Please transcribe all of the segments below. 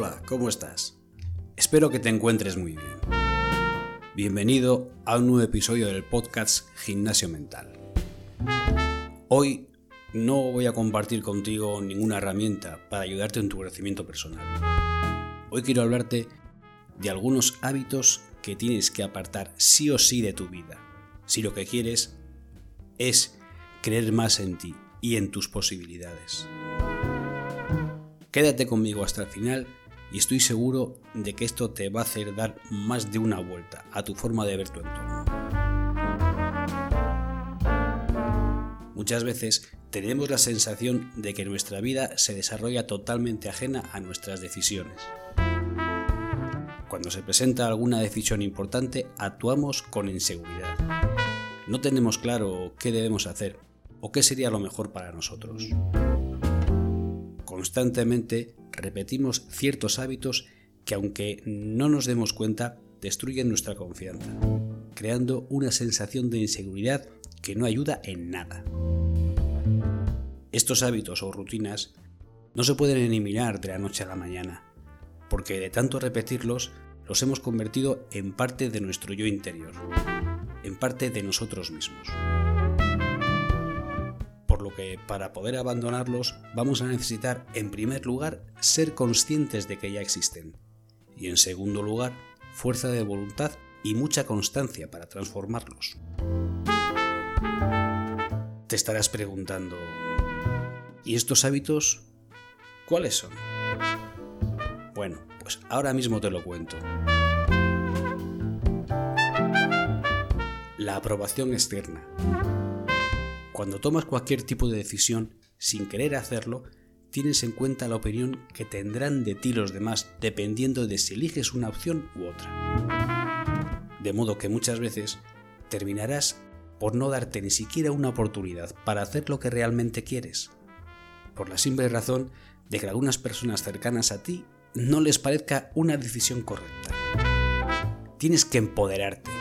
Hola, ¿cómo estás? Espero que te encuentres muy bien. Bienvenido a un nuevo episodio del podcast Gimnasio Mental. Hoy no voy a compartir contigo ninguna herramienta para ayudarte en tu crecimiento personal. Hoy quiero hablarte de algunos hábitos que tienes que apartar sí o sí de tu vida, si lo que quieres es creer más en ti y en tus posibilidades. Quédate conmigo hasta el final y estoy seguro de que esto te va a hacer dar más de una vuelta a tu forma de ver tu entorno. Muchas veces tenemos la sensación de que nuestra vida se desarrolla totalmente ajena a nuestras decisiones. Cuando se presenta alguna decisión importante, actuamos con inseguridad. No tenemos claro qué debemos hacer o qué sería lo mejor para nosotros. Constantemente repetimos ciertos hábitos que aunque no nos demos cuenta, destruyen nuestra confianza, creando una sensación de inseguridad que no ayuda en nada. Estos hábitos o rutinas no se pueden eliminar de la noche a la mañana, porque de tanto repetirlos los hemos convertido en parte de nuestro yo interior, en parte de nosotros mismos. Para poder abandonarlos vamos a necesitar en primer lugar ser conscientes de que ya existen y en segundo lugar fuerza de voluntad y mucha constancia para transformarlos. Te estarás preguntando, ¿y estos hábitos cuáles son? Bueno, pues ahora mismo te lo cuento. La aprobación externa. Cuando tomas cualquier tipo de decisión sin querer hacerlo, tienes en cuenta la opinión que tendrán de ti los demás dependiendo de si eliges una opción u otra. De modo que muchas veces terminarás por no darte ni siquiera una oportunidad para hacer lo que realmente quieres, por la simple razón de que algunas personas cercanas a ti no les parezca una decisión correcta. Tienes que empoderarte.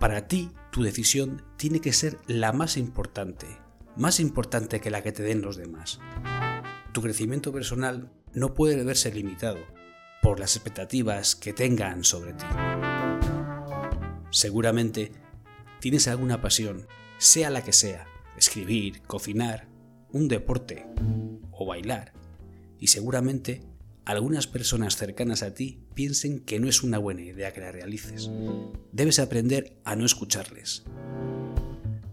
Para ti, tu decisión tiene que ser la más importante, más importante que la que te den los demás. Tu crecimiento personal no puede verse limitado por las expectativas que tengan sobre ti. Seguramente tienes alguna pasión, sea la que sea, escribir, cocinar, un deporte o bailar y seguramente algunas personas cercanas a ti piensen que no es una buena idea que la realices. Debes aprender a no escucharles.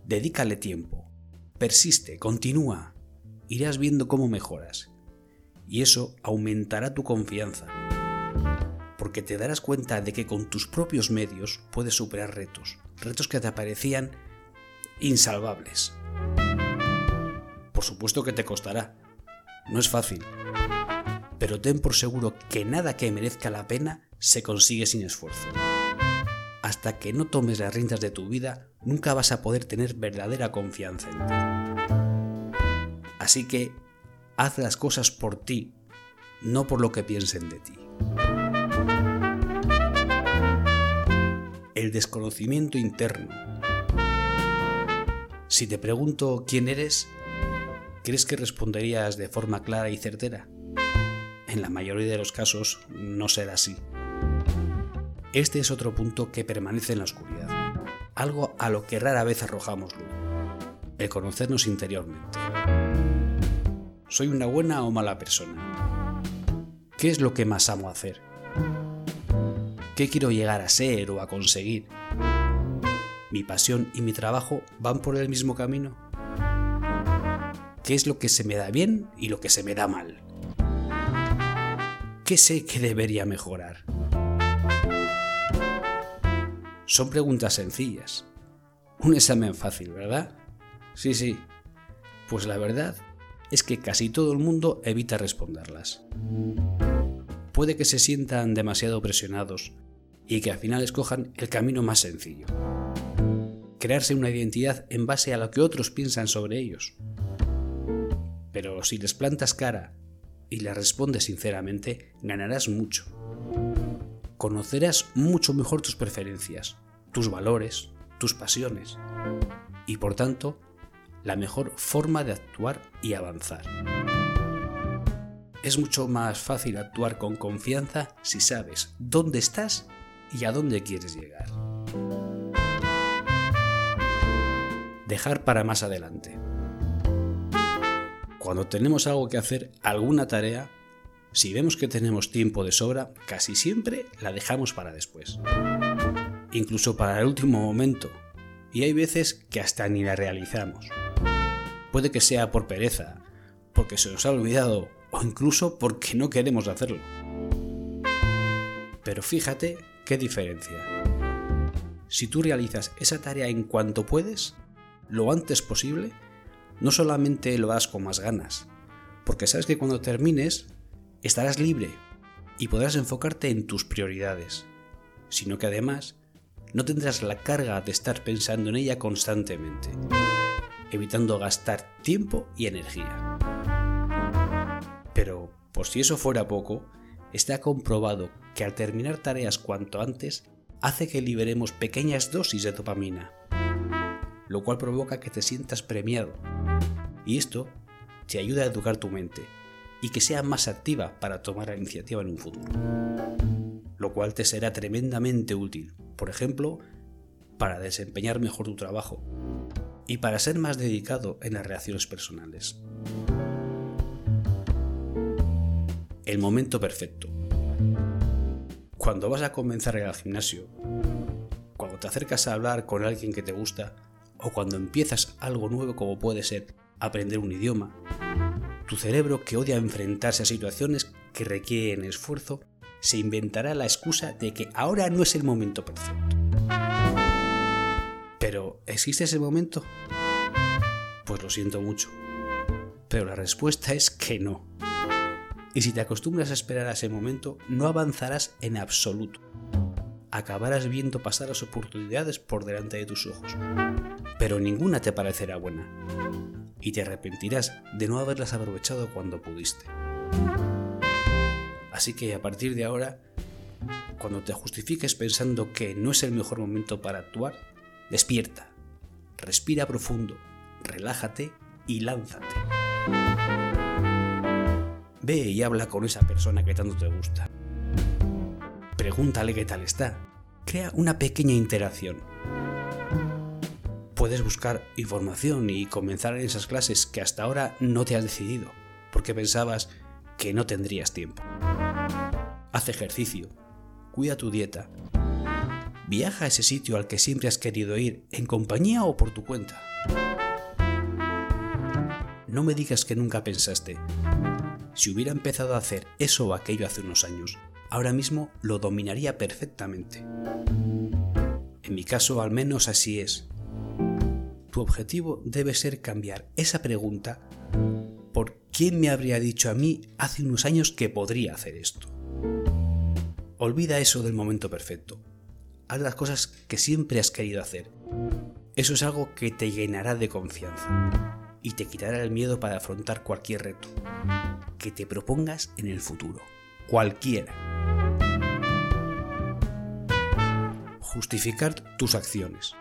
Dedícale tiempo. Persiste, continúa. Irás viendo cómo mejoras. Y eso aumentará tu confianza. Porque te darás cuenta de que con tus propios medios puedes superar retos. Retos que te parecían insalvables. Por supuesto que te costará. No es fácil pero ten por seguro que nada que merezca la pena se consigue sin esfuerzo. Hasta que no tomes las riendas de tu vida, nunca vas a poder tener verdadera confianza en ti. Así que haz las cosas por ti, no por lo que piensen de ti. El desconocimiento interno. Si te pregunto quién eres, ¿crees que responderías de forma clara y certera? En la mayoría de los casos no será así. Este es otro punto que permanece en la oscuridad, algo a lo que rara vez arrojamos luz, el conocernos interiormente. ¿Soy una buena o mala persona? ¿Qué es lo que más amo hacer? ¿Qué quiero llegar a ser o a conseguir? ¿Mi pasión y mi trabajo van por el mismo camino? ¿Qué es lo que se me da bien y lo que se me da mal? ¿Qué sé que debería mejorar? Son preguntas sencillas. Un examen fácil, ¿verdad? Sí, sí. Pues la verdad es que casi todo el mundo evita responderlas. Puede que se sientan demasiado presionados y que al final escojan el camino más sencillo. Crearse una identidad en base a lo que otros piensan sobre ellos. Pero si les plantas cara y le respondes sinceramente, ganarás mucho. Conocerás mucho mejor tus preferencias, tus valores, tus pasiones y por tanto la mejor forma de actuar y avanzar. es mucho más fácil actuar con confianza si sabes dónde estás y a dónde quieres llegar. Dejar para más adelante. Cuando tenemos algo que hacer, alguna tarea, si vemos que tenemos tiempo de sobra, casi siempre la dejamos para después. Incluso para el último momento. Y hay veces que hasta ni la realizamos. Puede que sea por pereza, porque se nos ha olvidado o incluso porque no queremos hacerlo. Pero fíjate qué diferencia. Si tú realizas esa tarea en cuanto puedes, lo antes posible, no solamente lo harás con más ganas, porque sabes que cuando termines estarás libre y podrás enfocarte en tus prioridades, sino que además no tendrás la carga de estar pensando en ella constantemente, evitando gastar tiempo y energía. Pero, por si eso fuera poco, está comprobado que al terminar tareas cuanto antes hace que liberemos pequeñas dosis de dopamina, lo cual provoca que te sientas premiado. Y esto te ayuda a educar tu mente y que sea más activa para tomar la iniciativa en un futuro. Lo cual te será tremendamente útil, por ejemplo, para desempeñar mejor tu trabajo y para ser más dedicado en las relaciones personales. El momento perfecto. Cuando vas a comenzar al gimnasio, cuando te acercas a hablar con alguien que te gusta, o cuando empiezas algo nuevo como puede ser aprender un idioma, tu cerebro que odia enfrentarse a situaciones que requieren esfuerzo, se inventará la excusa de que ahora no es el momento perfecto. Pero, ¿existe ese momento? Pues lo siento mucho. Pero la respuesta es que no. Y si te acostumbras a esperar a ese momento, no avanzarás en absoluto. Acabarás viendo pasar las oportunidades por delante de tus ojos pero ninguna te parecerá buena, y te arrepentirás de no haberlas aprovechado cuando pudiste. Así que a partir de ahora, cuando te justifiques pensando que no es el mejor momento para actuar, despierta, respira profundo, relájate y lánzate. Ve y habla con esa persona que tanto te gusta. Pregúntale qué tal está. Crea una pequeña interacción puedes buscar información y comenzar en esas clases que hasta ahora no te has decidido, porque pensabas que no tendrías tiempo. Haz ejercicio, cuida tu dieta, viaja a ese sitio al que siempre has querido ir, en compañía o por tu cuenta. No me digas que nunca pensaste, si hubiera empezado a hacer eso o aquello hace unos años, ahora mismo lo dominaría perfectamente. En mi caso al menos así es, tu objetivo debe ser cambiar esa pregunta por quién me habría dicho a mí hace unos años que podría hacer esto. Olvida eso del momento perfecto. Haz las cosas que siempre has querido hacer. Eso es algo que te llenará de confianza y te quitará el miedo para afrontar cualquier reto que te propongas en el futuro. Cualquiera. Justificar tus acciones.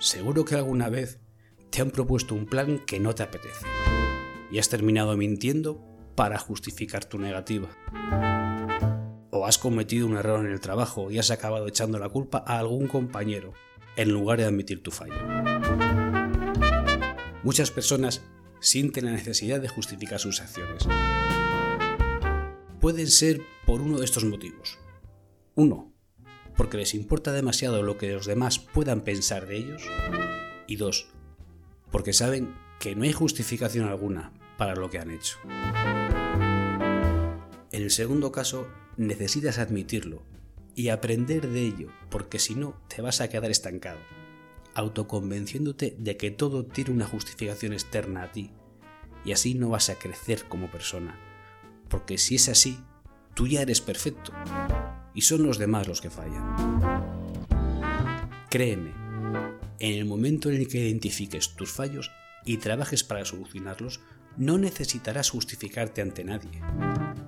Seguro que alguna vez te han propuesto un plan que no te apetece y has terminado mintiendo para justificar tu negativa. O has cometido un error en el trabajo y has acabado echando la culpa a algún compañero en lugar de admitir tu fallo. Muchas personas sienten la necesidad de justificar sus acciones. Pueden ser por uno de estos motivos. Uno, porque les importa demasiado lo que los demás puedan pensar de ellos. Y dos, porque saben que no hay justificación alguna para lo que han hecho. En el segundo caso, necesitas admitirlo y aprender de ello, porque si no, te vas a quedar estancado, autoconvenciéndote de que todo tiene una justificación externa a ti, y así no vas a crecer como persona, porque si es así, tú ya eres perfecto, y son los demás los que fallan. Créeme, en el momento en el que identifiques tus fallos y trabajes para solucionarlos, no necesitarás justificarte ante nadie.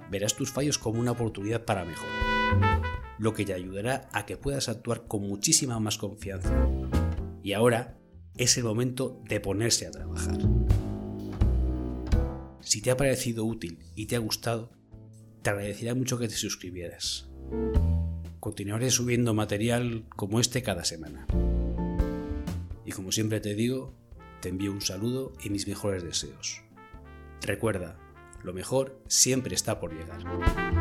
Verás tus fallos como una oportunidad para mejorar, lo que te ayudará a que puedas actuar con muchísima más confianza. Y ahora es el momento de ponerse a trabajar. Si te ha parecido útil y te ha gustado, te agradecería mucho que te suscribieras. Continuaré subiendo material como este cada semana. Y como siempre te digo, te envío un saludo y mis mejores deseos. Recuerda, lo mejor siempre está por llegar.